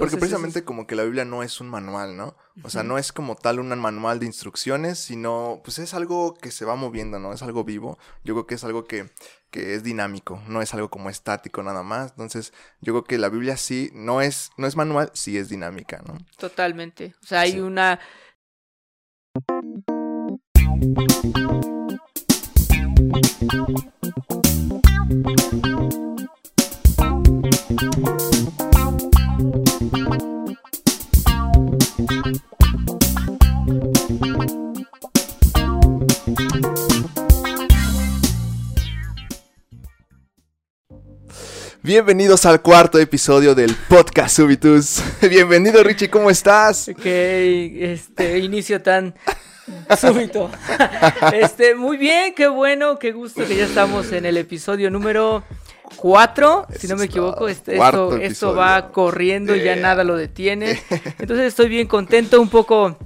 Porque precisamente como que la Biblia no es un manual, ¿no? O sea, no es como tal un manual de instrucciones, sino pues es algo que se va moviendo, ¿no? Es algo vivo. Yo creo que es algo que, que es dinámico, no es algo como estático nada más. Entonces, yo creo que la Biblia sí no es, no es manual, sí es dinámica, ¿no? Totalmente. O sea, hay una Bienvenidos al cuarto episodio del podcast Subitus. Bienvenido Richie, ¿cómo estás? Qué este inicio tan súbito. Este, muy bien, qué bueno, qué gusto que ya estamos en el episodio número 4, si no me equivoco, este, esto, esto, va corriendo y ya nada lo detiene. Entonces estoy bien contento, un poco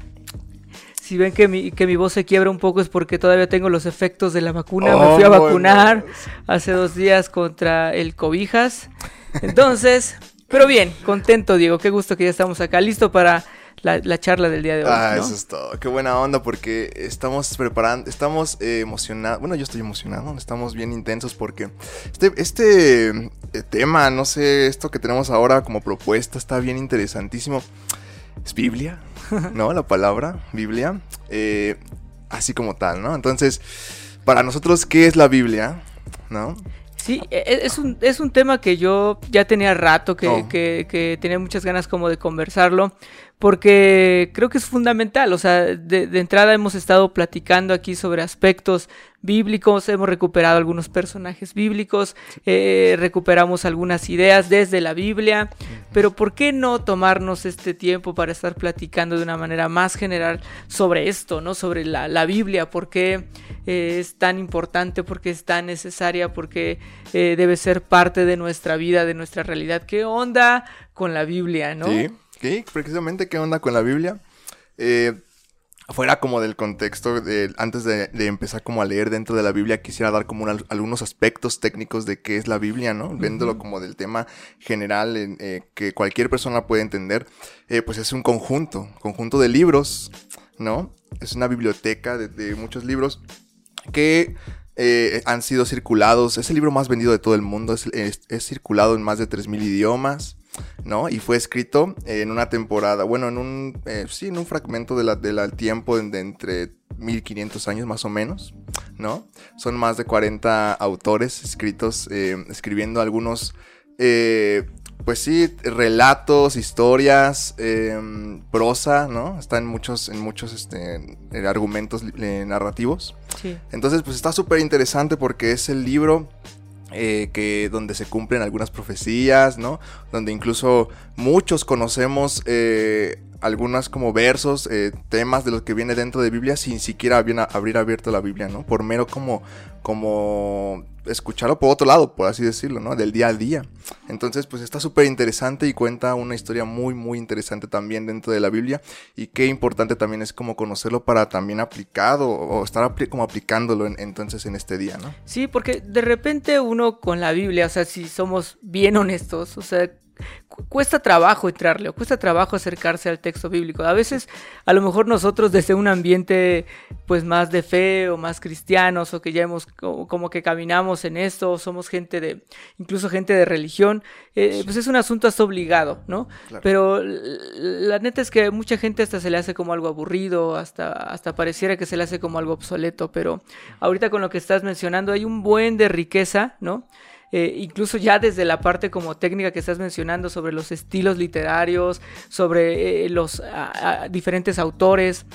si ven que mi, que mi voz se quiebra un poco es porque todavía tengo los efectos de la vacuna. Me fui a vacunar hace dos días contra el cobijas. Entonces, pero bien, contento, Diego. Qué gusto que ya estamos acá, listo para la, charla del día de hoy. Ah, eso es todo. Qué buena onda porque estamos preparando, estamos eh, emocionados. Bueno, yo estoy emocionado, estamos bien intensos porque este, este eh, tema, no sé, esto que tenemos ahora como propuesta está bien interesantísimo. Es Biblia. ¿no? La palabra, Biblia, eh, así como tal, ¿no? Entonces, para nosotros, ¿qué es la Biblia? ¿No? Sí, e, e, es un, es un tema que yo ya tenía rato, que, oh. que, que, tenía muchas ganas como de conversarlo, porque creo que es fundamental, o sea, de, entrada hemos estado platicando aquí sobre aspectos bíblicos, hemos recuperado algunos personajes bíblicos, eh, recuperamos algunas ideas desde la Biblia, pero ¿por qué no tomarnos este tiempo para estar platicando de una manera más general sobre esto, ¿no? Sobre la, la Biblia, por qué eh, es tan importante, por qué es tan necesaria, por qué eh, debe ser parte de nuestra vida, de nuestra realidad, qué onda con la Biblia, ¿no? Sí. Precisamente, ¿qué onda con la Biblia? Eh, fuera como del contexto, de, antes de, empezar como a leer dentro de la Biblia, quisiera dar como algunos aspectos técnicos de qué es la Biblia, ¿no? Viéndolo como del tema general eh, que cualquier persona puede entender, eh, pues es un conjunto, conjunto de libros, ¿no? Es una biblioteca de, muchos libros que han sido circulados, es el libro más vendido de todo el mundo, es, es circulado en más de 3.000 idiomas. ¿No? Y fue escrito en una temporada, bueno, en un, eh, sí, en un fragmento del de tiempo de, entre 1500 años más o menos, ¿no? Son más de 40 autores escritos, eh, escribiendo algunos, eh, pues sí, relatos, historias, prosa, ¿no? Está en muchos, en muchos este, argumentos narrativos. Sí. Entonces, pues está súper interesante porque es el libro eh, que donde se cumplen algunas profecías, ¿no? Donde incluso muchos conocemos eh, algunas como versos, eh, temas de los que viene dentro de Biblia sin siquiera abrir abierto la Biblia, ¿no? Por mero como, como escucharlo por otro lado, por así decirlo, ¿no? Del día a día. Entonces, pues está súper interesante y cuenta una historia muy, muy interesante también dentro de la Biblia. Y qué importante también es como conocerlo para también aplicado o estar como aplicándolo entonces en este día, ¿no? Sí, porque de repente uno con la Biblia, o sea, si somos bien honestos, o sea, cuesta trabajo entrarle, o cuesta trabajo acercarse al texto bíblico. A veces, a lo mejor nosotros desde un ambiente pues más de fe o más cristianos o que ya hemos como que caminamos en esto, somos gente de, incluso gente de religión, eh, pues es un asunto hasta obligado, ¿no? Pero la neta es que mucha gente hasta se le hace como algo aburrido, hasta, hasta pareciera que se le hace como algo obsoleto, pero ahorita con lo que estás mencionando hay un buen de riqueza, ¿no? Eh, incluso ya desde la parte como técnica que estás mencionando sobre los estilos literarios, sobre eh, los diferentes autores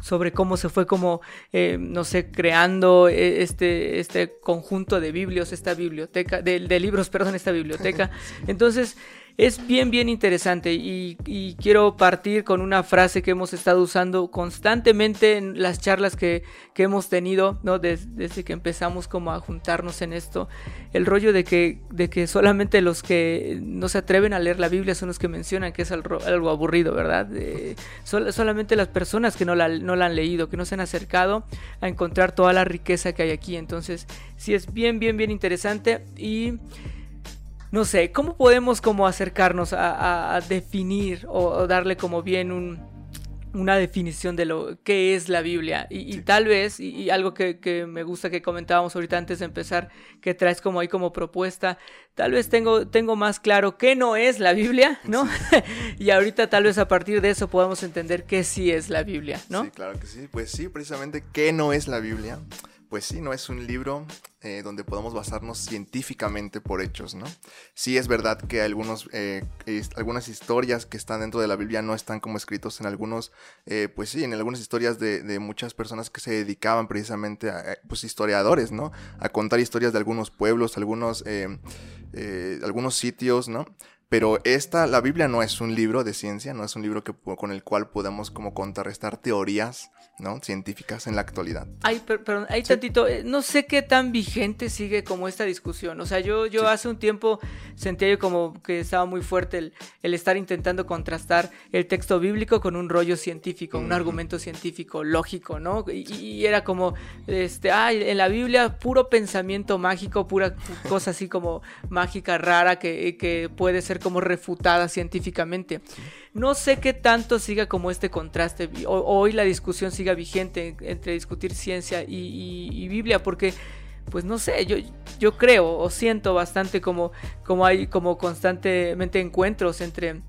sobre cómo se fue como, eh, no sé, creando este, este conjunto de biblios, esta biblioteca, de, de libros, perdón, esta biblioteca. Entonces, es bien, bien interesante y, quiero partir con una frase que hemos estado usando constantemente en las charlas que, hemos tenido, ¿no? Desde, que empezamos como a juntarnos en esto, el rollo de que, de que solamente los que no se atreven a leer la Biblia son los que mencionan que es algo, aburrido, ¿verdad? solamente las personas que no la, no la han leído, que no se han acercado a encontrar toda la riqueza que hay aquí. Entonces, sí es bien, bien, bien interesante y... no sé, ¿cómo podemos como acercarnos a, definir o, darle como bien una definición de lo que es la Biblia. Y, tal vez, y, algo que, me gusta que comentábamos ahorita antes de empezar, que traes como ahí como propuesta, tal vez tengo, tengo más claro qué no es la Biblia, ¿no? y ahorita tal vez a partir de eso podamos entender qué sí es la Biblia, ¿no? Sí, claro que sí. Pues sí, precisamente qué no es la Biblia pues sí, no es un libro eh, donde podamos basarnos científicamente por hechos, ¿no? Sí es verdad que algunos, eh, algunas historias que están dentro de la Biblia no están como escritos en algunos, eh, pues sí, en algunas historias de, muchas personas que se dedicaban precisamente a, pues historiadores, ¿no? A contar historias de algunos pueblos, algunos, algunos sitios, ¿no? Pero esta, la Biblia no es un libro de ciencia, no es un libro que, con el cual podemos como contrarrestar teorías ¿no? científicas en la actualidad. Ay, perdón, hay tantito, eh, no sé qué tan vigente sigue como esta discusión. O sea, yo, yo hace un tiempo sentía yo como que estaba muy fuerte el, el estar intentando contrastar el texto bíblico con un rollo científico, un argumento científico lógico, ¿no? Y, era como, este, ay, en la Biblia puro pensamiento mágico, pura cosa así como mágica, rara, que, que puede ser como refutada científicamente. No sé qué tanto siga como este contraste. hoy la discusión siga vigente entre discutir ciencia y, Biblia, porque pues no sé, yo, yo creo o siento bastante como, como hay como constantemente encuentros entre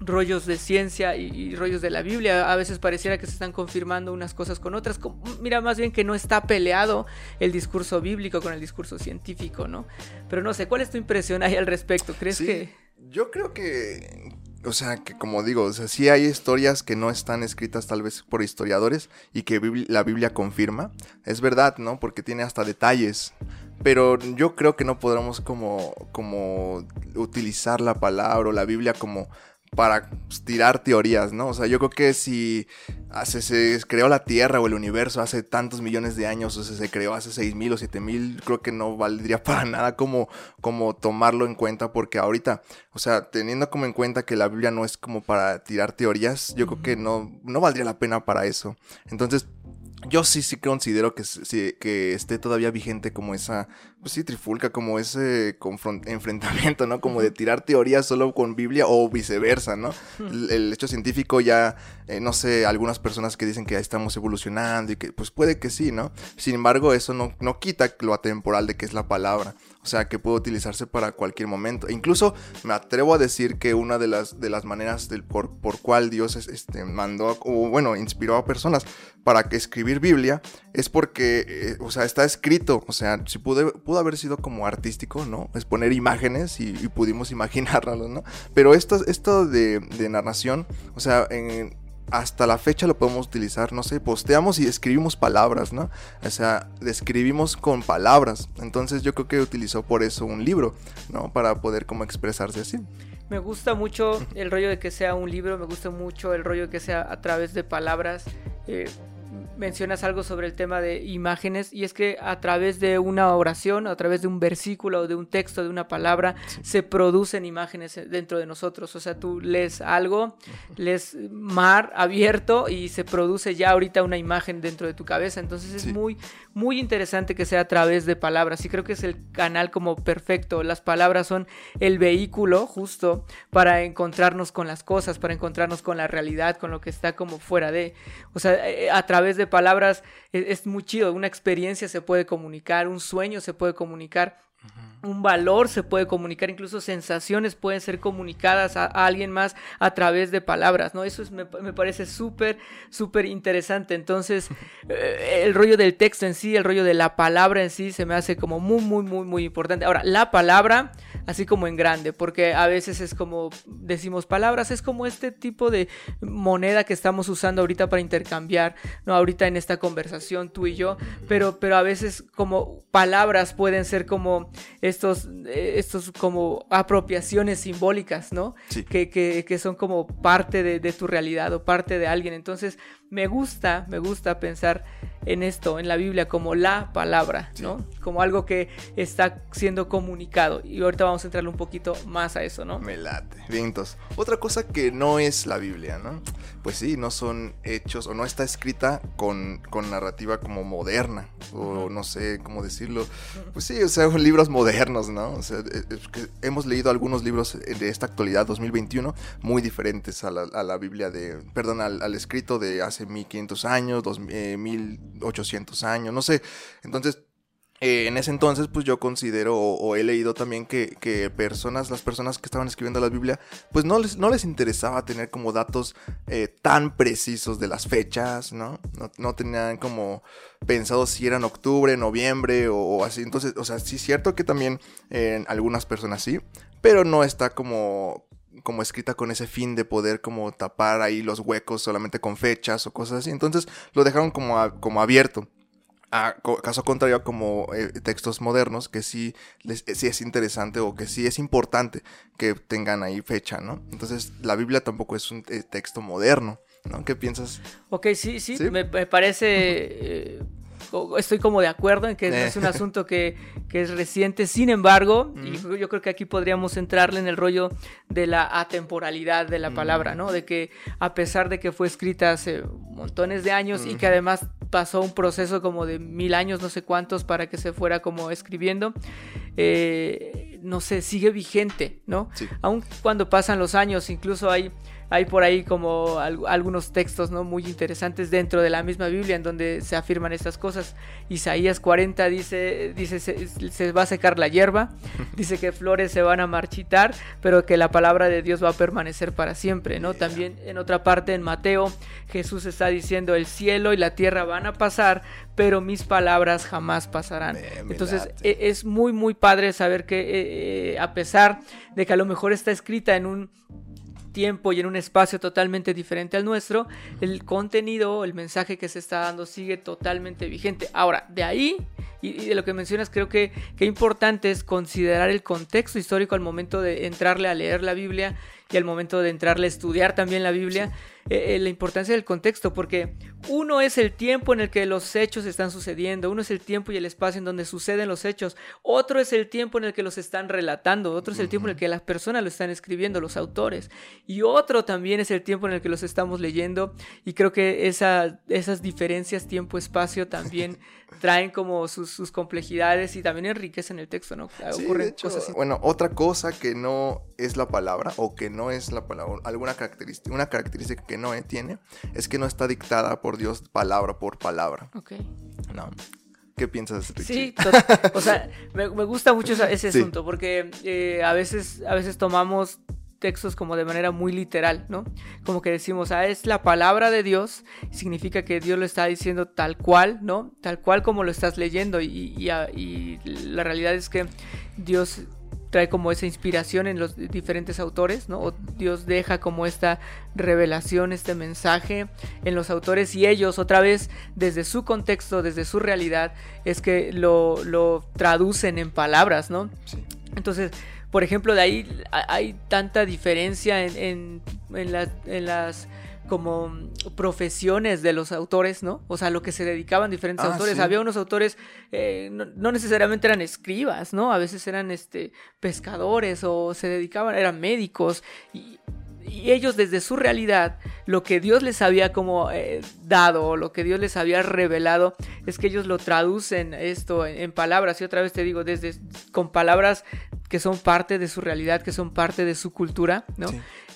rollos de ciencia y, rollos de la Biblia. A veces pareciera que se están confirmando unas cosas con otras. mira, más bien que no está peleado el discurso bíblico con el discurso científico, ¿no? Pero no sé, ¿cuál es tu impresión ahí al respecto? ¿Crees que...? Yo creo que, o sea, que como digo, o sea, sí hay historias que no están escritas tal vez por historiadores y que la Biblia confirma. Es verdad, ¿no? Porque tiene hasta detalles. Pero yo creo que no podremos como, como utilizar la palabra o la Biblia como para tirar teorías, ¿no? O sea, yo creo que si hace, se creó la Tierra o el universo hace tantos millones de años, o sea, se creó hace seis mil o siete mil, creo que no valdría para nada como, como tomarlo en cuenta, porque ahorita, o sea, teniendo como en cuenta que la Biblia no es como para tirar teorías, yo creo que no, no valdría la pena para eso. Entonces, yo sí, sí considero que, que esté todavía vigente como esa, pues sí, trifulca, como ese enfrentamiento, ¿no? Como de tirar teorías solo con Biblia o viceversa, ¿no? El, hecho científico ya, eh, no sé, algunas personas que dicen que ya estamos evolucionando y que, pues puede que sí, ¿no? Sin embargo, eso no, no quita lo atemporal de que es la palabra. O sea, que puede utilizarse para cualquier momento. E incluso me atrevo a decir que una de las, de las maneras del, por, por cual Dios este, mandó, o bueno, inspiró a personas para que escribir Biblia es porque, eh, o sea, está escrito. O sea, si pudo, pudo haber sido como artístico, ¿no? Es poner imágenes y, pudimos imaginarlas, ¿no? Pero esto, esto de, de narración, o sea, en, hasta la fecha lo podemos utilizar, no sé, posteamos y escribimos palabras, ¿no? O sea, describimos con palabras. Entonces yo creo que utilizó por eso un libro, ¿no? Para poder como expresarse así. Me gusta mucho el rollo de que sea un libro, me gusta mucho el rollo de que sea a través de palabras. Eh, mencionas algo sobre el tema de imágenes y es que a través de una oración, a través de un versículo o de un texto, de una palabra, se producen imágenes dentro de nosotros. O sea, tú lees algo, lees mar abierto y se produce ya ahorita una imagen dentro de tu cabeza. Entonces es muy, muy interesante que sea a través de palabras y creo que es el canal como perfecto. Las palabras son el vehículo justo para encontrarnos con las cosas, para encontrarnos con la realidad, con lo que está como fuera de. O sea, eh, a través de palabras es, es muy chido. Una experiencia se puede comunicar, un sueño se puede comunicar un valor se puede comunicar, incluso sensaciones pueden ser comunicadas a, alguien más a través de palabras, ¿no? Eso me, parece súper, súper interesante. Entonces, eh, el rollo del texto en sí, el rollo de la palabra en sí, se me hace como muy, muy, muy, muy importante. Ahora, la palabra, así como en grande, porque a veces es como, decimos palabras, es como este tipo de moneda que estamos usando ahorita para intercambiar, ¿no? Ahorita en esta conversación tú y yo, pero, pero a veces como palabras pueden ser como estos, eh, estos como apropiaciones simbólicas, ¿no? Que, que, son como parte de, tu realidad o parte de alguien. Entonces, me gusta, me gusta pensar en esto, en la Biblia, como la palabra, ¿no? Como algo que está siendo comunicado. Y ahorita vamos a entrarle un poquito más a eso, ¿no? Me late. Vientos. Otra cosa que no es la Biblia, ¿no? pues sí, no son hechos o no está escrita con, con narrativa como moderna o no sé cómo Pues sí, o sea, libros modernos, ¿no? O sea, es que hemos leído algunos libros de esta actualidad 2021 muy diferentes a la, a la Biblia de, perdón, al, escrito de hace 1500 años, dos, 1800 eh, años, no sé. Entonces, eh, en ese entonces, pues yo considero o, he leído también que, personas, las personas que estaban escribiendo la Biblia, pues no les, no les interesaba tener como datos eh, tan precisos de las fechas, ¿no? ¿no? tenían como pensado si era en octubre, noviembre o, así. Entonces, o sea, sí es cierto que también en algunas personas sí, pero no está como como escrita con ese fin de poder como tapar ahí los huecos solamente con fechas o cosas así. Entonces lo dejaron como, como abierto a caso contrario como eh, textos modernos que sí, les, sí es interesante o que sí es importante que tengan ahí fecha, ¿no? Entonces la Biblia tampoco es un eh, texto moderno, ¿no? ¿Qué piensas? Ok, sí, sí, Me, parece... Eh, estoy como de acuerdo en que es un asunto que, es reciente. Sin embargo, y yo creo que aquí podríamos entrarle en el rollo de la atemporalidad de la palabra, ¿no? De que a pesar de que fue escrita hace montones de años y que además pasó un proceso como de mil años, no sé cuántos, para que se fuera como escribiendo, eh, no sé, sigue vigente, ¿no? Aun cuando pasan los años, incluso hay hay por ahí como algunos textos ¿no? muy interesantes dentro de la misma Biblia en donde se afirman estas cosas. Isaías 40 dice, dice se, va a secar la hierba, dice que flores se van a marchitar, pero que la palabra de Dios va a permanecer para siempre. ¿no? También en otra parte en Mateo Jesús está diciendo el cielo y la tierra van a pasar, pero mis palabras jamás pasarán. Entonces e, es muy muy padre saber que eh, eh, a pesar de que a lo mejor está escrita en un tiempo y en un espacio totalmente diferente al nuestro, el contenido, el mensaje que se está dando sigue totalmente vigente. Ahora, de ahí y, de lo que mencionas, creo que, que importante es considerar el contexto histórico al momento de entrarle a leer la Biblia y al momento de entrarle a estudiar también la Biblia, eh, eh, la importancia del contexto, porque uno es el tiempo en el que los hechos están sucediendo, uno es el tiempo y el espacio en donde suceden los hechos, otro es el tiempo en el que los están relatando, otro es el tiempo en el que las personas lo están escribiendo, los autores, y otro también es el tiempo en el que los estamos leyendo, y creo que esa, esas diferencias tiempo-espacio también traen como sus, complejidades y también enriquecen el texto, ¿no? Ocurren cosas Bueno, otra cosa que no es la palabra o que no es la palabra, alguna característica, una característica que no tiene, es que no está dictada por Dios palabra por palabra. Ok. No. ¿Qué piensas, Sí, o sea, me, gusta mucho ese, asunto porque eh, a, veces, a veces tomamos textos como de manera muy literal, ¿no? Como que decimos, ah, es la palabra de Dios, significa que Dios lo está diciendo tal cual, ¿no? Tal cual como lo estás leyendo y, y la realidad es que Dios trae como esa inspiración en los diferentes autores, ¿no? O Dios deja como esta revelación, este mensaje en los autores y ellos otra vez desde su contexto, desde su realidad, es que lo, lo traducen en palabras, ¿no? Entonces, por ejemplo, de ahí hay tanta diferencia en, en las como profesiones de los autores, ¿no? O sea, lo que se dedicaban diferentes ah, autores. Había unos autores, eh, no, necesariamente eran escribas, ¿no? A veces eran este, pescadores o se dedicaban, eran médicos. Y, ellos desde su realidad, lo que Dios les había como eh, dado, lo que Dios les había revelado, es que ellos lo traducen esto en, en palabras. Y otra vez te digo, desde con palabras que son parte de su realidad, que son parte de su cultura, ¿no?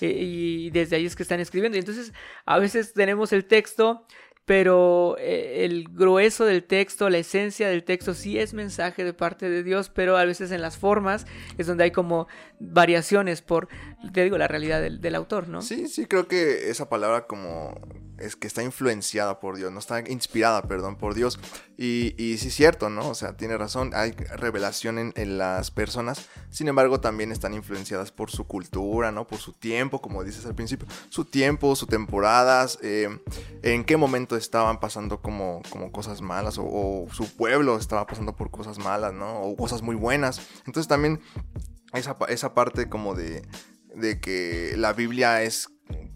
Eh, y desde ahí es que están escribiendo. Y entonces a veces tenemos el texto, pero eh, el grueso del texto, la esencia del texto sí es mensaje de parte de Dios, pero a veces en las formas es donde hay como variaciones por, te digo, la realidad del, del autor, ¿no? Sí, sí, creo que esa palabra como es que está influenciada por Dios, no está inspirada, perdón, por Dios. Y, sí es cierto, ¿no? O sea, tiene razón, hay revelación en, las personas, sin embargo también están influenciadas por su cultura, ¿no? Por su tiempo, como dices al principio, su tiempo, sus temporadas, eh, en qué momento estaban pasando como, como cosas malas, o, o, su pueblo estaba pasando por cosas malas, ¿no? O cosas muy buenas. Entonces también esa, esa parte como de, de que la Biblia es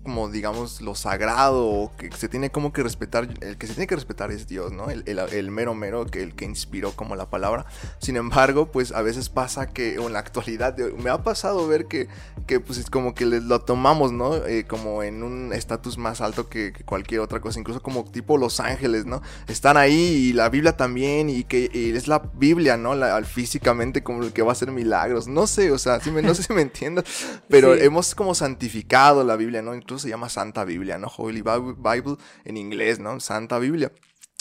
como digamos lo sagrado o que se tiene como que respetar, el que se tiene que respetar es Dios, ¿no? El, el, mero mero, que el que inspiró como la palabra. Sin embargo, pues a veces pasa que en la actualidad me ha pasado ver que, que pues es como que lo tomamos, ¿no? Eh, como en un estatus más alto que, cualquier otra cosa, incluso como tipo Los Ángeles, ¿no? Están ahí y la Biblia también y que es la Biblia, ¿no? La, físicamente como el que va a hacer milagros, no sé, o sea, no sé si me entiendas, pero hemos como santificado la Biblia, ¿no? se llama Santa Biblia, ¿no? Holy Bible en inglés, ¿no? Santa Biblia.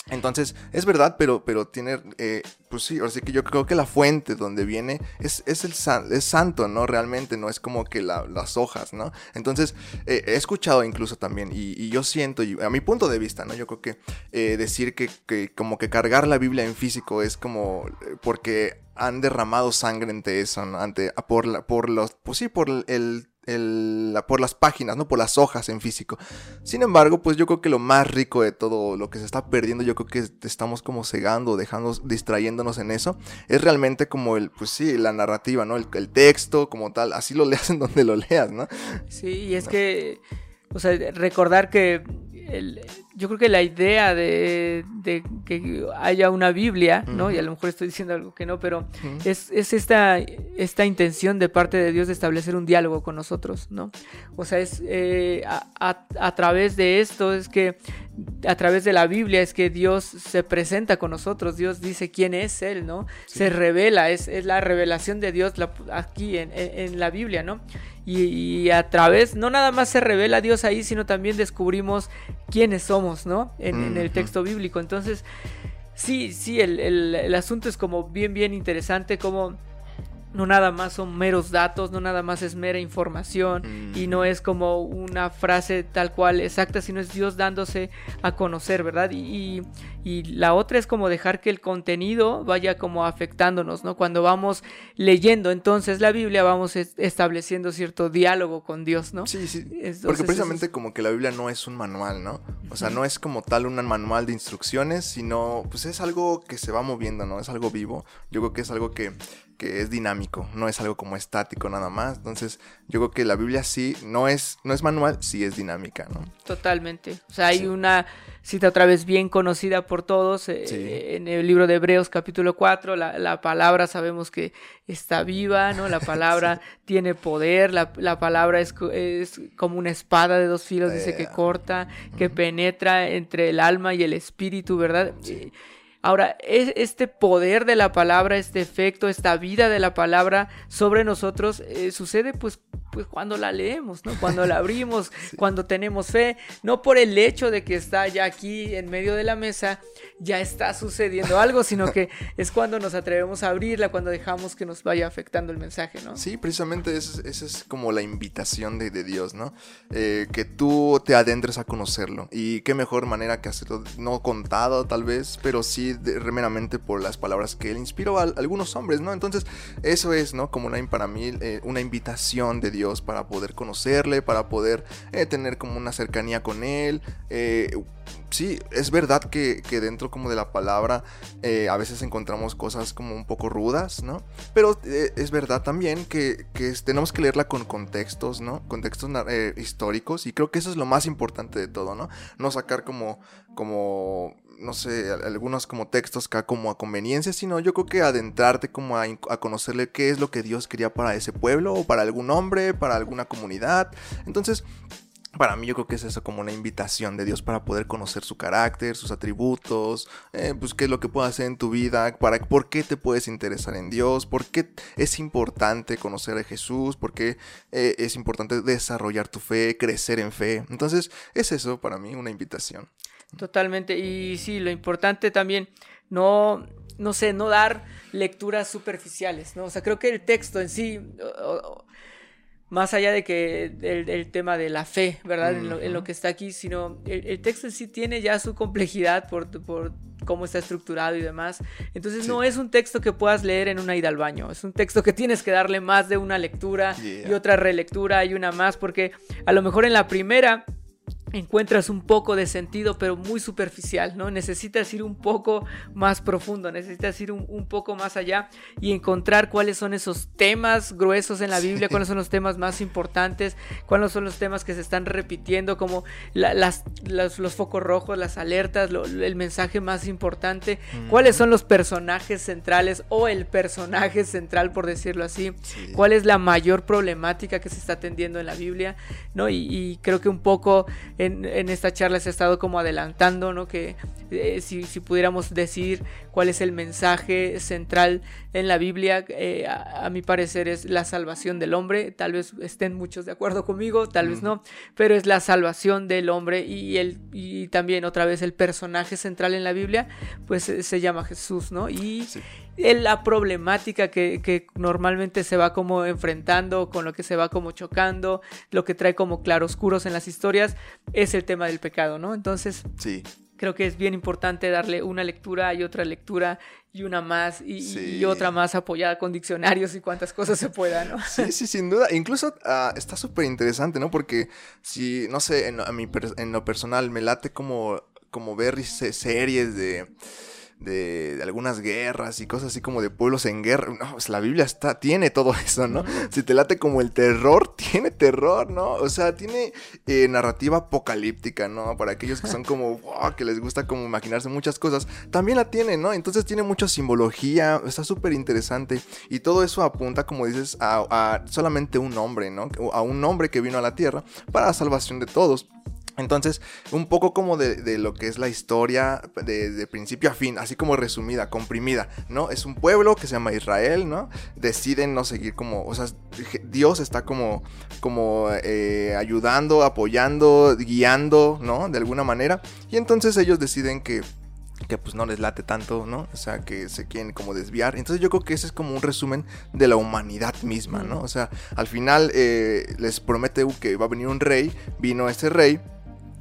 Entonces, es verdad, pero, pero tiene, eh, pues sí, ahora sí que yo creo que la fuente donde viene es, es el es santo, ¿no? Realmente, no es como que las hojas, ¿no? Entonces, eh, he escuchado incluso también, y, yo siento, y a mi punto de vista, ¿no? Yo creo que eh, decir que, que, como que cargar la Biblia en físico es como, porque han derramado sangre ante eso, ¿no? Ante, por, por los, pues sí, por el por las páginas, ¿no? Por las hojas en físico. Sin embargo, pues yo creo que lo más rico de todo lo que se está perdiendo, yo creo que estamos como cegando, dejando, distrayéndonos en eso, es realmente como el, pues sí, la narrativa, ¿no? El, el texto como tal, así lo leas en donde lo leas, ¿no? Sí, y es que, o sea, recordar que yo creo que la idea de, que haya una Biblia, ¿no? Y a lo mejor estoy diciendo algo que no, pero es, esta, esta intención de parte de Dios de establecer un diálogo con nosotros, ¿no? O sea, es eh, a, través de esto, es que a través de la Biblia es que Dios se presenta con nosotros, Dios dice quién es Él, ¿no? Se revela, es, la revelación de Dios aquí en, en la Biblia, ¿no? Y, a través, no nada más se revela Dios ahí, sino también descubrimos quiénes somos, ¿no? En, el texto bíblico. Entonces, sí, sí, el, el, asunto es como bien, bien interesante, como no nada más son meros datos, no nada más es mera información y no es como una frase tal cual exacta, sino es Dios dándose a conocer, ¿verdad? Y, y, la otra es como dejar que el contenido vaya como afectándonos, ¿no? Cuando vamos leyendo entonces la Biblia vamos estableciendo cierto diálogo con Dios, ¿no? Sí, sí. Porque precisamente como que la Biblia no es un manual, ¿no? O sea, no es como tal un manual de instrucciones, sino pues es algo que se va moviendo, ¿no? Es algo vivo. Yo creo que es algo que que es dinámico, no es algo como estático nada más. Entonces, yo creo que la Biblia sí no es no es manual, sí es dinámica, ¿no? Totalmente. O sea, hay una cita otra vez bien conocida por todos eh, en el libro de Hebreos capítulo 4, la, palabra sabemos que está viva, ¿no? La palabra tiene poder, la, palabra es, es, como una espada de dos filos, dice que corta, que penetra entre el alma y el espíritu, ¿verdad? Sí. Ahora, este poder de la palabra, este efecto, esta vida de la palabra sobre nosotros eh, sucede pues, pues cuando la leemos, ¿no? Cuando la abrimos, cuando tenemos fe, no por el hecho de que está ya aquí en medio de la mesa, ya está sucediendo algo, sino que es cuando nos atrevemos a abrirla, cuando dejamos que nos vaya afectando el mensaje, ¿no? Sí, precisamente esa es, como la invitación de, Dios, ¿no? Eh, que tú te adentres a conocerlo. Y qué mejor manera que hacerlo, no contado tal vez, pero sí remeramente por las palabras que él inspiró a, algunos hombres, ¿no? Entonces, eso es, ¿no? Como una, para mí, eh, una invitación de Dios para poder conocerle, para poder eh, tener como una cercanía con él. Eh, sí, es verdad que, dentro como de la palabra a veces encontramos cosas como un poco rudas, ¿no? Pero es verdad también que, que, tenemos que leerla con contextos, ¿no? Contextos históricos y creo que eso es lo más importante de todo, ¿no? No sacar como, como no sé, algunos como textos acá como a conveniencia, sino yo creo que adentrarte como a, conocerle qué es lo que Dios quería para ese pueblo o para algún hombre, para alguna comunidad. Entonces, para mí yo creo que es eso como una invitación de Dios para poder conocer su carácter, sus atributos, eh, pues qué es lo que puede hacer en tu vida, para, por qué te puedes interesar en Dios, por qué es importante conocer a Jesús, por qué eh, es importante desarrollar tu fe, crecer en fe. Entonces es eso para mí una invitación. Totalmente. Y sí, lo importante también, no, no sé, no dar lecturas superficiales, ¿no? O sea, creo que el texto en sí, más allá de que el, tema de la fe, ¿verdad? en, lo, que está aquí, sino el, texto en sí tiene ya su complejidad por, por cómo está estructurado y demás. Entonces no es un texto que puedas leer en una ida al baño, es un texto que tienes que darle más de una lectura y otra relectura y una más, porque a lo mejor en la primera encuentras un poco de sentido, pero muy superficial, ¿no? Necesitas ir un poco más profundo, necesitas ir un, poco más allá y encontrar cuáles son esos temas gruesos en la Biblia, cuáles son los temas más importantes, cuáles son los temas que se están repitiendo, como las, los focos rojos, las alertas, el mensaje más importante, cuáles son los personajes centrales o el personaje central, por decirlo así, cuál es la mayor problemática que se está atendiendo en la Biblia, ¿no? y creo que un poco en, esta charla se ha estado como adelantando, ¿no? Que eh, si, pudiéramos decir cuál es el mensaje central en la Biblia, eh, a, mi parecer es la salvación del hombre. Tal vez estén muchos de acuerdo conmigo, tal vez no, pero es la salvación del hombre y, el, y también otra vez el personaje central en la Biblia, pues se llama Jesús, ¿no? Y la problemática que, normalmente se va como enfrentando, con lo que se va como chocando, lo que trae como claroscuros en las historias, es el tema del pecado, ¿no? Entonces, sí. creo que es bien importante darle una lectura y otra lectura y una más y, otra más apoyada con diccionarios y cuantas cosas se puedan, ¿no? Sí, sí, sin duda. Incluso ah, está súper interesante, ¿no? Porque si, no sé, en, en lo personal me late como, como ver series de de, algunas guerras y cosas así como de pueblos en guerra. No, pues la Biblia está, tiene todo eso, ¿no? Si te late como el terror, tiene terror, ¿no? O sea, tiene eh, narrativa apocalíptica, ¿no? Para aquellos que son como, wow, que les gusta como imaginarse muchas cosas, también la tiene, ¿no? Entonces tiene mucha simbología, está súper interesante. Y todo eso apunta, como dices, a, a solamente un hombre, ¿no? A un hombre que vino a la tierra para la salvación de todos. Entonces, un poco como de, lo que es la historia de, principio a fin, así como resumida, comprimida, ¿no? Es un pueblo que se llama Israel, ¿no? Deciden no seguir como, o sea, Dios está como, como eh, ayudando, apoyando, guiando, ¿no? De alguna manera. Y entonces ellos deciden que que pues no les late tanto, ¿no? O sea, que se quieren como desviar. Entonces yo creo que ese es como un resumen de la humanidad misma, ¿no? O sea, al final eh, les promete que va a venir un rey, vino ese rey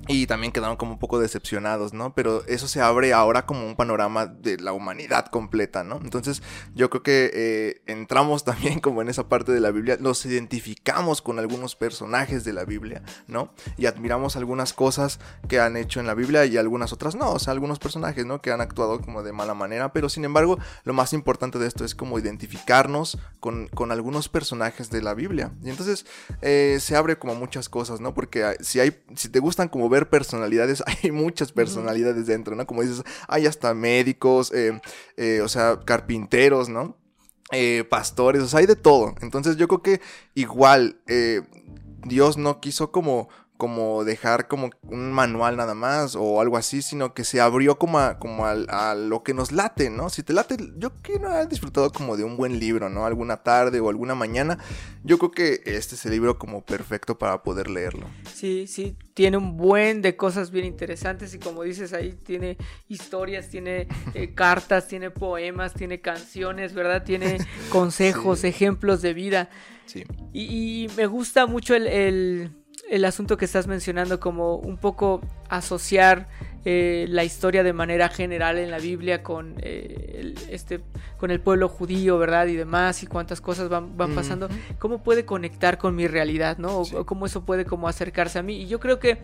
y también quedaron como un poco decepcionados, ¿no? Pero eso se abre ahora como un panorama de la humanidad completa, ¿no? Entonces yo creo que eh, entramos también como en esa parte de la Biblia, nos identificamos con algunos personajes de la Biblia, ¿no? Y admiramos algunas cosas que han hecho en la Biblia y algunas otras no, o sea, algunos personajes, ¿no? Que han actuado como de mala manera, pero sin embargo lo más importante de esto es como identificarnos con, con algunos personajes de la Biblia. Y entonces eh, se abre como muchas cosas, ¿no? Porque ah, si hay, si te gustan como ver personalidades, hay muchas personalidades dentro, ¿no? Como dices, hay hasta médicos, eh, eh, o sea, carpinteros, ¿no? Eh, pastores, o sea, hay de todo. Entonces yo creo que igual Dios no quiso como como dejar como un manual nada más o algo así, sino que se abrió como a, como a, lo que nos late, ¿no? Si te late, yo quiero haber disfrutado como de un buen libro, ¿no? Alguna tarde o alguna mañana, yo creo que este es el libro como perfecto para poder leerlo. Sí, sí, tiene un buen de cosas bien interesantes y como dices ahí tiene historias, tiene eh, cartas, tiene poemas, tiene canciones, ¿verdad? Tiene consejos, ejemplos de vida. Sí. Y, me gusta mucho el el asunto que estás mencionando, como un poco asociar eh, la historia de manera general en la Biblia con, eh, el, este, con el pueblo judío, ¿verdad? Y demás, y cuántas cosas van, pasando. ¿Cómo puede conectar con mi realidad, ¿no? O, cómo eso puede como acercarse a mí. Y yo creo que...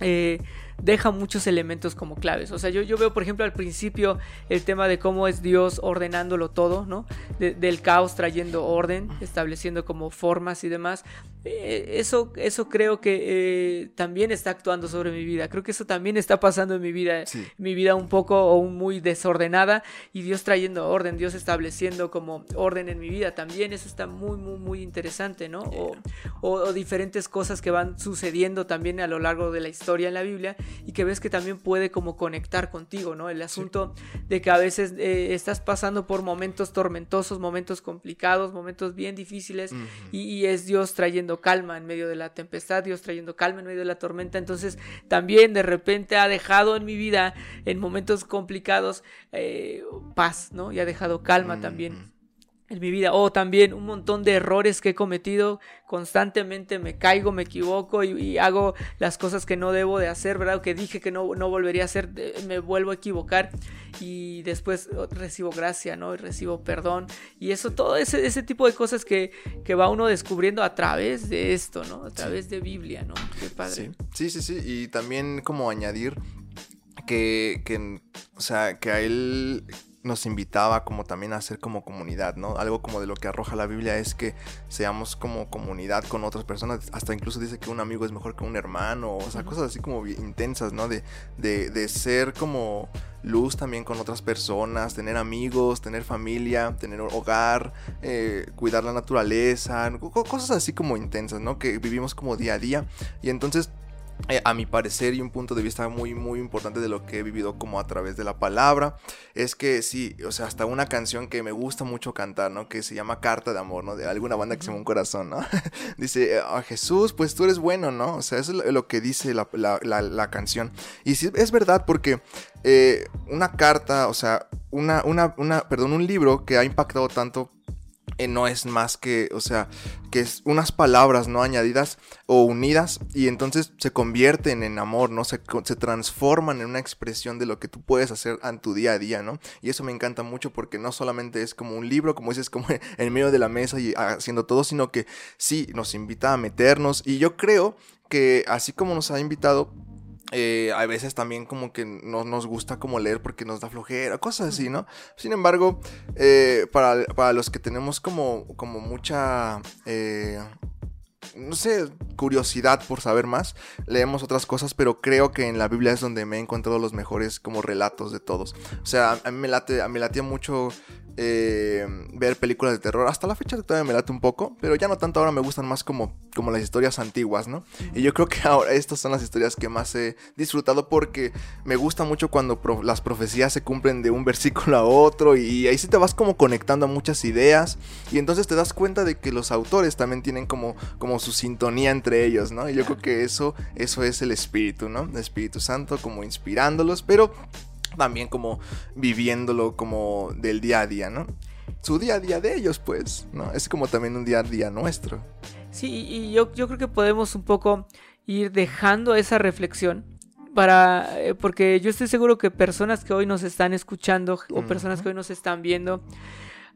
Eh, deja muchos elementos como claves. O sea, yo, yo veo, por ejemplo, al principio el tema de cómo es Dios ordenándolo todo, ¿no? del caos trayendo orden, estableciendo como formas y demás. Eh, eso, eso creo que eh, también está actuando sobre mi vida. Creo que eso también está pasando en mi vida. Mi vida un poco o muy desordenada y Dios trayendo orden, Dios estableciendo como orden en mi vida. También eso está muy, muy, muy interesante, ¿no? O, o diferentes cosas que van sucediendo también a lo largo de la historia en la Biblia y que ves que también puede como conectar contigo, ¿no? El asunto de que a veces eh, estás pasando por momentos tormentosos, momentos complicados, momentos bien difíciles y, es Dios trayendo calma en medio de la tempestad, Dios trayendo calma en medio de la tormenta. Entonces también de repente ha dejado en mi vida en momentos complicados eh, paz, ¿no? Y ha dejado calma también. En mi vida. O también un montón de errores que he cometido. Constantemente me caigo, me equivoco y, hago las cosas que no debo de hacer, ¿verdad? que dije que no, no volvería a hacer, me vuelvo a equivocar y después oh, recibo gracia, ¿no? Y recibo perdón. Y eso, todo ese, ese tipo de cosas que, que va uno descubriendo a través de esto, ¿no? A través de Biblia, ¿no? Qué padre. Sí, sí, sí. Y también como añadir que, que, o sea, que a él nos invitaba como también a ser como comunidad, ¿no? Algo como de lo que arroja la Biblia es que seamos como comunidad con otras personas, hasta incluso dice que un amigo es mejor que un hermano, o sea, cosas así como intensas, ¿no? De, de, de ser como luz también con otras personas, tener amigos, tener familia, tener hogar, eh, cuidar la naturaleza, cosas así como intensas, ¿no? Que vivimos como día a día. Y entonces eh, a mi parecer y un punto de vista muy muy importante de lo que he vivido como a través de la palabra es que sí, o sea, hasta una canción que me gusta mucho cantar, ¿no? Que se llama Carta de Amor, ¿no? De alguna banda que se llama Un Corazón, ¿no? dice, a Jesús, pues tú eres bueno, ¿no? O sea, eso es lo que dice la, la, canción. Y sí, es verdad porque eh, una carta, o sea, una, una, una, perdón, un libro que ha impactado tanto no es más que, o sea, que es unas palabras no añadidas o unidas y entonces se convierten en amor, ¿no? Se, se, transforman en una expresión de lo que tú puedes hacer en tu día a día, ¿no? Y eso me encanta mucho porque no solamente es como un libro, como dices, como en medio de la mesa y haciendo todo, sino que sí, nos invita a meternos y yo creo que así como nos ha invitado eh, a veces también como que no nos gusta como leer porque nos da flojera, cosas así, ¿no? Sin embargo, eh, para, los que tenemos como, como mucha... Eh, no sé, curiosidad por saber más. Leemos otras cosas, pero creo que en la Biblia es donde me he encontrado los mejores como relatos de todos. O sea, a mí me late, me latía mucho eh, ver películas de terror. Hasta la fecha todavía me late un poco, pero ya no tanto ahora me gustan más como, como las historias antiguas, ¿no? Y yo creo que ahora estas son las historias que más he disfrutado porque me gusta mucho cuando las profecías se cumplen de un versículo a otro y ahí sí te vas como conectando a muchas ideas y entonces te das cuenta de que los autores también tienen como, como su sintonía entre ellos, ¿no? Y yo creo que eso, eso es el espíritu, ¿no? El Espíritu Santo como inspirándolos, pero también como viviéndolo como del día a día, ¿no? Su día a día de ellos, pues, ¿no? Es como también un día a día nuestro. Sí, y yo, yo creo que podemos un poco ir dejando esa reflexión para, eh, porque yo estoy seguro que personas que hoy nos están escuchando o personas que hoy nos están viendo,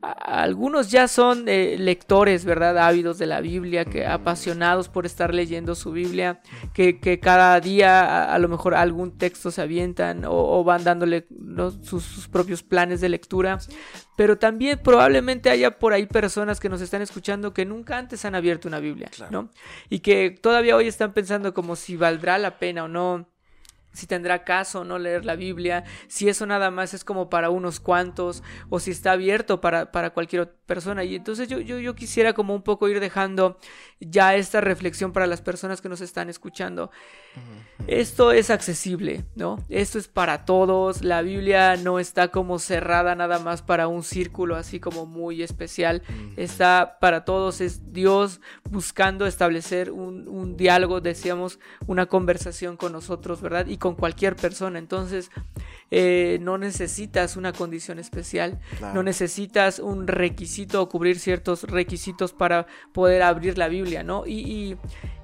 algunos ya son eh, lectores, ¿verdad? Ávidos de la Biblia, que apasionados por estar leyendo su Biblia, que, cada día a, lo mejor algún texto se avientan o, van dándole sus, propios planes de lectura. Pero también probablemente haya por ahí personas que nos están escuchando que nunca antes han abierto una Biblia, ¿no? Y que todavía hoy están pensando como si valdrá la pena o no si tendrá caso no leer la Biblia, si eso nada más es como para unos cuantos o si está abierto para, para cualquier persona. Y entonces yo, yo, yo, quisiera como un poco ir dejando ya esta reflexión para las personas que nos están escuchando. Esto es accesible, ¿no? Esto es para todos. La Biblia no está como cerrada nada más para un círculo así como muy especial. Está para todos. Es Dios buscando establecer un, un diálogo, decíamos, una conversación con nosotros, ¿verdad? Y con cualquier persona. Entonces, eh, no necesitas una condición especial, no necesitas un requisito o cubrir ciertos requisitos para poder abrir la Biblia, ¿no? Y,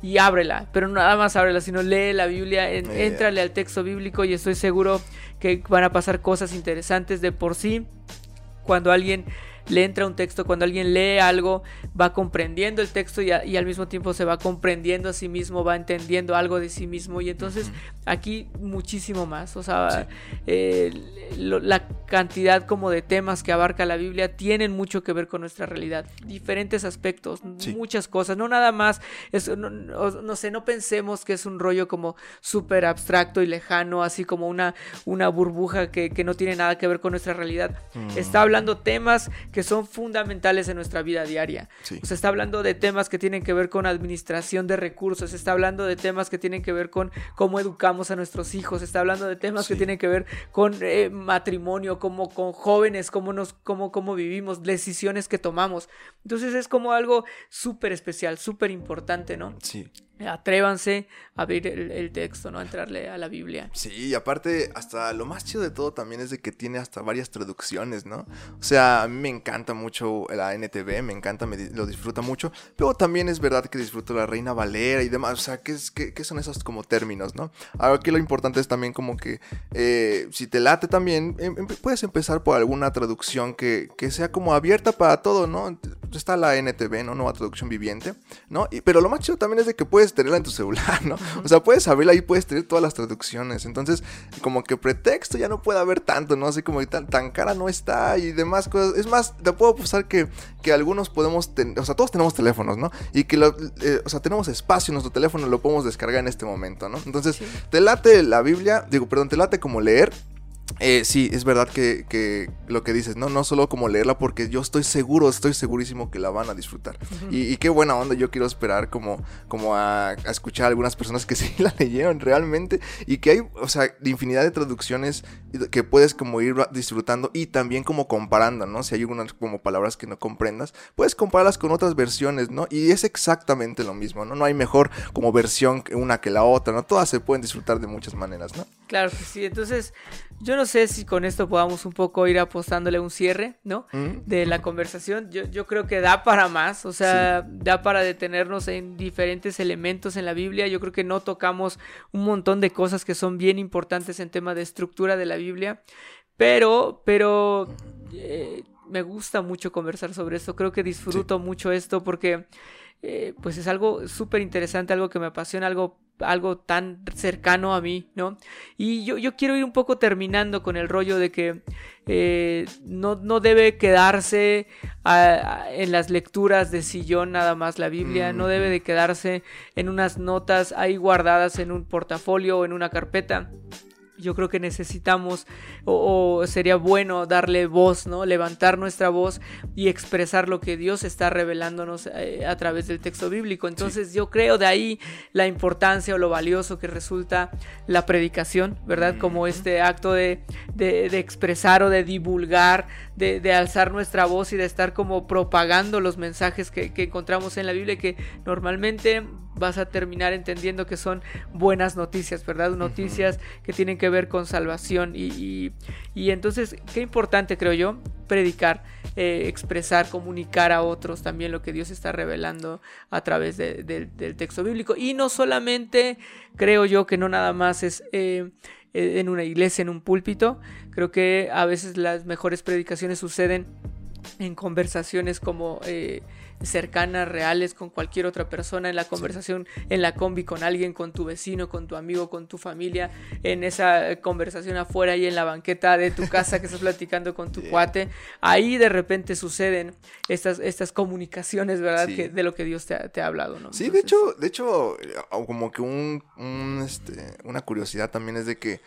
y, ábrela, pero no nada más ábrela, sino lee la Biblia, en, entrale al texto bíblico y estoy seguro que van a pasar cosas interesantes de por sí. Cuando alguien le entra un texto, cuando alguien lee algo, va comprendiendo el texto y, al mismo tiempo se va comprendiendo a sí mismo, va entendiendo algo de sí mismo. Y entonces aquí muchísimo más, o sea, eh, la cantidad como de temas que abarca la Biblia tienen mucho que ver con nuestra realidad, diferentes aspectos, muchas cosas, no nada más, no, sé, no pensemos que es un rollo como súper abstracto y lejano, así como una, una burbuja que, no tiene nada que ver con nuestra realidad, está hablando temas que son fundamentales en nuestra vida diaria. Se está hablando de temas que tienen que ver con administración de recursos, se está hablando de temas que tienen que ver con cómo educamos a nuestros hijos, se está hablando de temas que tienen que ver con eh, matrimonio, como con jóvenes, cómo nos, cómo, cómo vivimos, decisiones que tomamos. Entonces es como algo súper especial, súper importante, ¿no? Sí. Atrévanse a abrir el, texto, ¿no? Entrarle a la Biblia. Sí, y aparte, hasta lo más chido de todo también es de que tiene hasta varias traducciones, ¿no? O sea, a mí me encanta mucho la NTV, me encanta, me, lo disfruta mucho, pero también es verdad que disfruto la Reina Valera y demás, o sea, ¿qué, es, qué, son esos como términos, ¿no? Ahora que lo importante es también como que eh, si te late también, em, em, puedes empezar por alguna traducción que, que, sea como abierta para todo, ¿no? Está la NTV, ¿no? Nueva traducción viviente, ¿no? Y, pero lo más chido también es de que puedes tenerla en tu celular, ¿no? O sea, puedes abrirla y puedes tener todas las traducciones. Entonces, como que pretexto ya no puede haber tanto, ¿no? Así como tan, tan cara no está y demás cosas. Es más, te puedo pasar que, que algunos podemos, tener, o sea, todos tenemos teléfonos, ¿no? Y que, lo, eh, o sea, tenemos espacio en nuestro teléfono, lo podemos descargar en este momento, ¿no? Entonces, te late la Biblia, digo, perdón, te late como leer eh, sí, es verdad que, lo que dices, ¿no? No solo como leerla, porque yo estoy seguro, estoy segurísimo que la van a disfrutar. y, qué buena onda, yo quiero esperar como, como a, escuchar a algunas personas que sí la leyeron realmente y que hay, o sea, infinidad de traducciones que puedes como ir disfrutando y también como comparando, ¿no? Si hay algunas como palabras que no comprendas, puedes compararlas con otras versiones, ¿no? Y es exactamente lo mismo, ¿no? No hay mejor como versión una que la otra, ¿no? Todas se pueden disfrutar de muchas maneras, ¿no? Claro que sí, entonces yo no sé si con esto podamos un poco ir apostándole un cierre, ¿no? Mm. De la conversación. Yo, yo, creo que da para más, o sea, da para detenernos en diferentes elementos en la Biblia. Yo creo que no tocamos un montón de cosas que son bien importantes en tema de estructura de la Biblia, pero, pero eh, me gusta mucho conversar sobre esto. Creo que disfruto mucho esto porque... Eh, pues es algo súper interesante, algo que me apasiona, algo algo tan cercano a mí, ¿no? Y yo, yo quiero ir un poco terminando con el rollo de que eh, no, no, debe quedarse en las lecturas de sillón nada más la Biblia, no debe de quedarse en unas notas ahí guardadas en un portafolio o en una carpeta yo creo que necesitamos o, sería bueno darle voz, ¿no? Levantar nuestra voz y expresar lo que Dios está revelándonos eh, a través del texto bíblico. Entonces yo creo de ahí la importancia o lo valioso que resulta la predicación, ¿verdad? Como este acto de, de, expresar o de divulgar, de, de, alzar nuestra voz y de estar como propagando los mensajes que, que encontramos en la Biblia que normalmente vas a terminar entendiendo que son buenas noticias, ¿verdad? Noticias que tienen que ver con salvación y, y, entonces, qué importante creo yo, predicar, eh, expresar, comunicar a otros también lo que Dios está revelando a través del texto bíblico. Y no solamente creo yo que no nada más es... Eh, en una iglesia, en un púlpito. Creo que a veces las mejores predicaciones suceden en conversaciones como eh, cercanas, reales, con cualquier otra persona, en la conversación, en la combi con alguien, con tu vecino, con tu amigo, con tu familia, en esa conversación afuera y en la banqueta de tu casa que estás platicando con tu cuate. Ahí de repente suceden estas, estas comunicaciones, ¿verdad? Que, de lo que Dios te ha, hablado, ¿no? Sí, de hecho, de hecho, como que un, este, una curiosidad también es de que,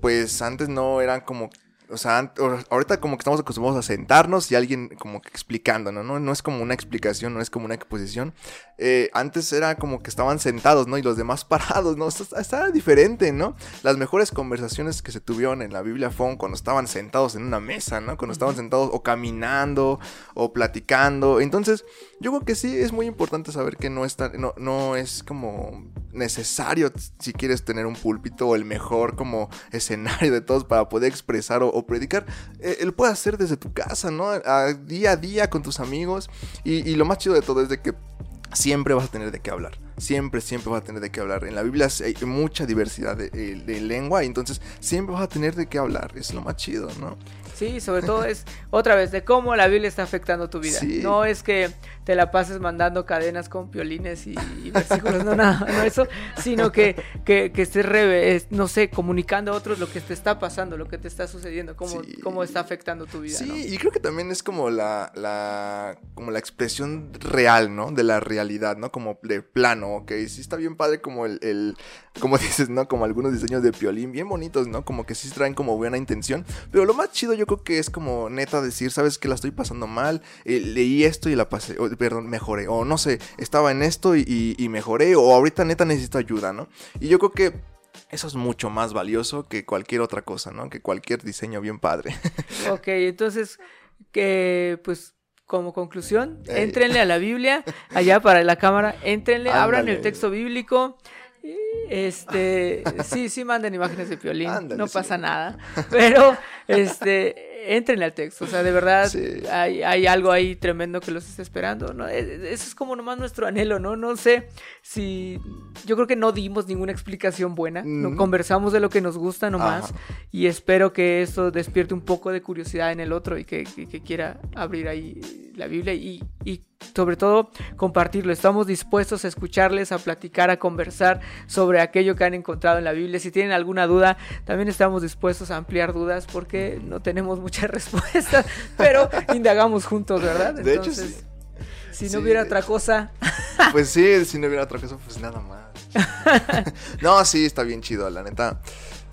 pues antes no eran como o sea, ahorita como que estamos acostumbrados a sentarnos y alguien como que explicando, ¿no? No, es como una explicación, no es como una exposición. Eh, antes era como que estaban sentados, ¿no? Y los demás parados, ¿no? Estaba diferente, ¿no? Las mejores conversaciones que se tuvieron en la Biblia fueron cuando estaban sentados en una mesa, ¿no? Cuando estaban sentados o caminando o platicando. Entonces, yo creo que sí es muy importante saber que no, está, no, no es como necesario si quieres tener un púlpito o el mejor como escenario de todos para poder expresar o, predicar. Eh, él puede hacer desde tu casa, ¿no? A, día a día con tus amigos. Y, lo más chido de todo es de que siempre vas a tener de qué hablar. Siempre, siempre vas a tener de qué hablar. En la Biblia hay mucha diversidad de, de lengua, y entonces siempre vas a tener de qué hablar. Es lo más chido, ¿no? Sí, sobre todo es otra vez de cómo la Biblia está afectando tu vida. No es que te la pases mandando cadenas con piolines y, versículos, no, nada, no eso, sino que, que, que estés, no sé, comunicando a otros lo que te está pasando, lo que te está sucediendo, cómo, cómo está afectando tu vida. Sí, y creo que también es como la, la, como la expresión real, ¿no? De la realidad, ¿no? Como de plano, ok, sí está bien padre como el, el como dices, ¿no? Como algunos diseños de piolín, bien bonitos, ¿no? Como que sí traen como buena intención, pero lo más chido yo creo que es como neta decir, sabes que la estoy pasando mal, eh, leí esto y la pasé, perdón, mejoré, o no sé, estaba en esto y, y mejoré, o ahorita neta necesito ayuda, ¿no? Y yo creo que eso es mucho más valioso que cualquier otra cosa, ¿no? Que cualquier diseño bien padre. ok, entonces, que pues como conclusión, Ey. éntrenle a la Biblia, allá para la cámara, éntrenle, abran Ándale. el texto bíblico. Este, sí, sí manden imágenes de Piolín, Ándale, no sí. pasa nada, pero este, entrenle al texto, o sea, de verdad Sí. hay, hay algo ahí tremendo que los está esperando, ¿no? E- Eso es como nomás nuestro anhelo, ¿no? No sé si, yo creo que no dimos ninguna explicación buena, no conversamos de lo que nos gusta nomás Ajá. y espero que esto despierte un poco de curiosidad en el otro y que, que- que quiera abrir ahí la Biblia y, y sobre todo compartirlo. Estamos dispuestos a escucharles, a platicar, a conversar sobre aquello que han encontrado en la Biblia. Si tienen alguna duda, también estamos dispuestos a ampliar dudas porque no tenemos muchas respuestas, pero indagamos juntos, ¿verdad? De hecho, sí. Si no Sí, hubiera otra cosa, Pues sí, si no hubiera otra cosa, pues nada más. no, sí, está bien chido, la neta.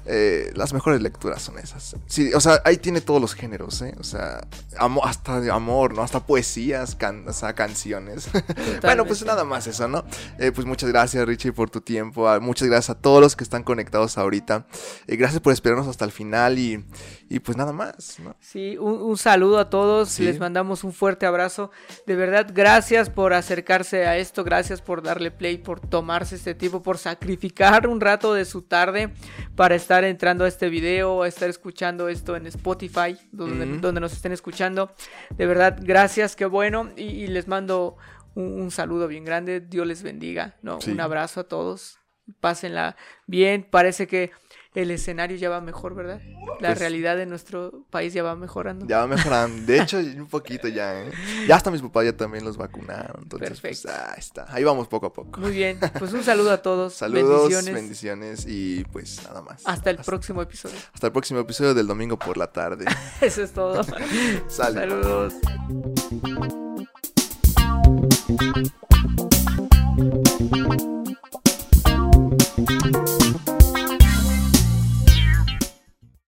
Eh, las mejores lecturas son esas. Sí, o sea, ahí tiene todos los géneros, ¿eh? O sea, amo- hasta amor, ¿no? Hasta poesías, can- o sea, canciones. bueno, pues nada más eso, ¿no? Eh, pues muchas gracias, Richie, por tu tiempo. Ah, Muchas gracias a todos los que están conectados ahorita. Eh, gracias por esperarnos hasta el final y, y pues nada más, ¿no? Sí, un, un saludo a todos, Sí. les mandamos un fuerte abrazo. De verdad, gracias por acercarse a esto, gracias por darle play, por tomarse este tiempo, por sacrificar un rato de su tarde para estar entrando a este video, a estar escuchando esto en Spotify, donde, Ujú. donde nos estén escuchando. De verdad, gracias, qué bueno. Y, y les mando un, un saludo bien grande, Dios les bendiga, ¿no? Sí. Un abrazo a todos, pásenla bien, parece que el escenario ya va mejor, ¿verdad? La pues, realidad de nuestro país ya va mejorando. Ya va mejorando. De hecho, un poquito ya, ¿eh? Ya hasta mis papás ya también los vacunaron. Entonces, pues, Perfecto. Ah, ahí vamos poco a poco. Muy bien. Pues un saludo a todos. Saludos, bendiciones. y pues nada más. Hasta el próximo episodio. Hasta el próximo episodio del domingo por la tarde. Eso es todo. Saludos. Saludos.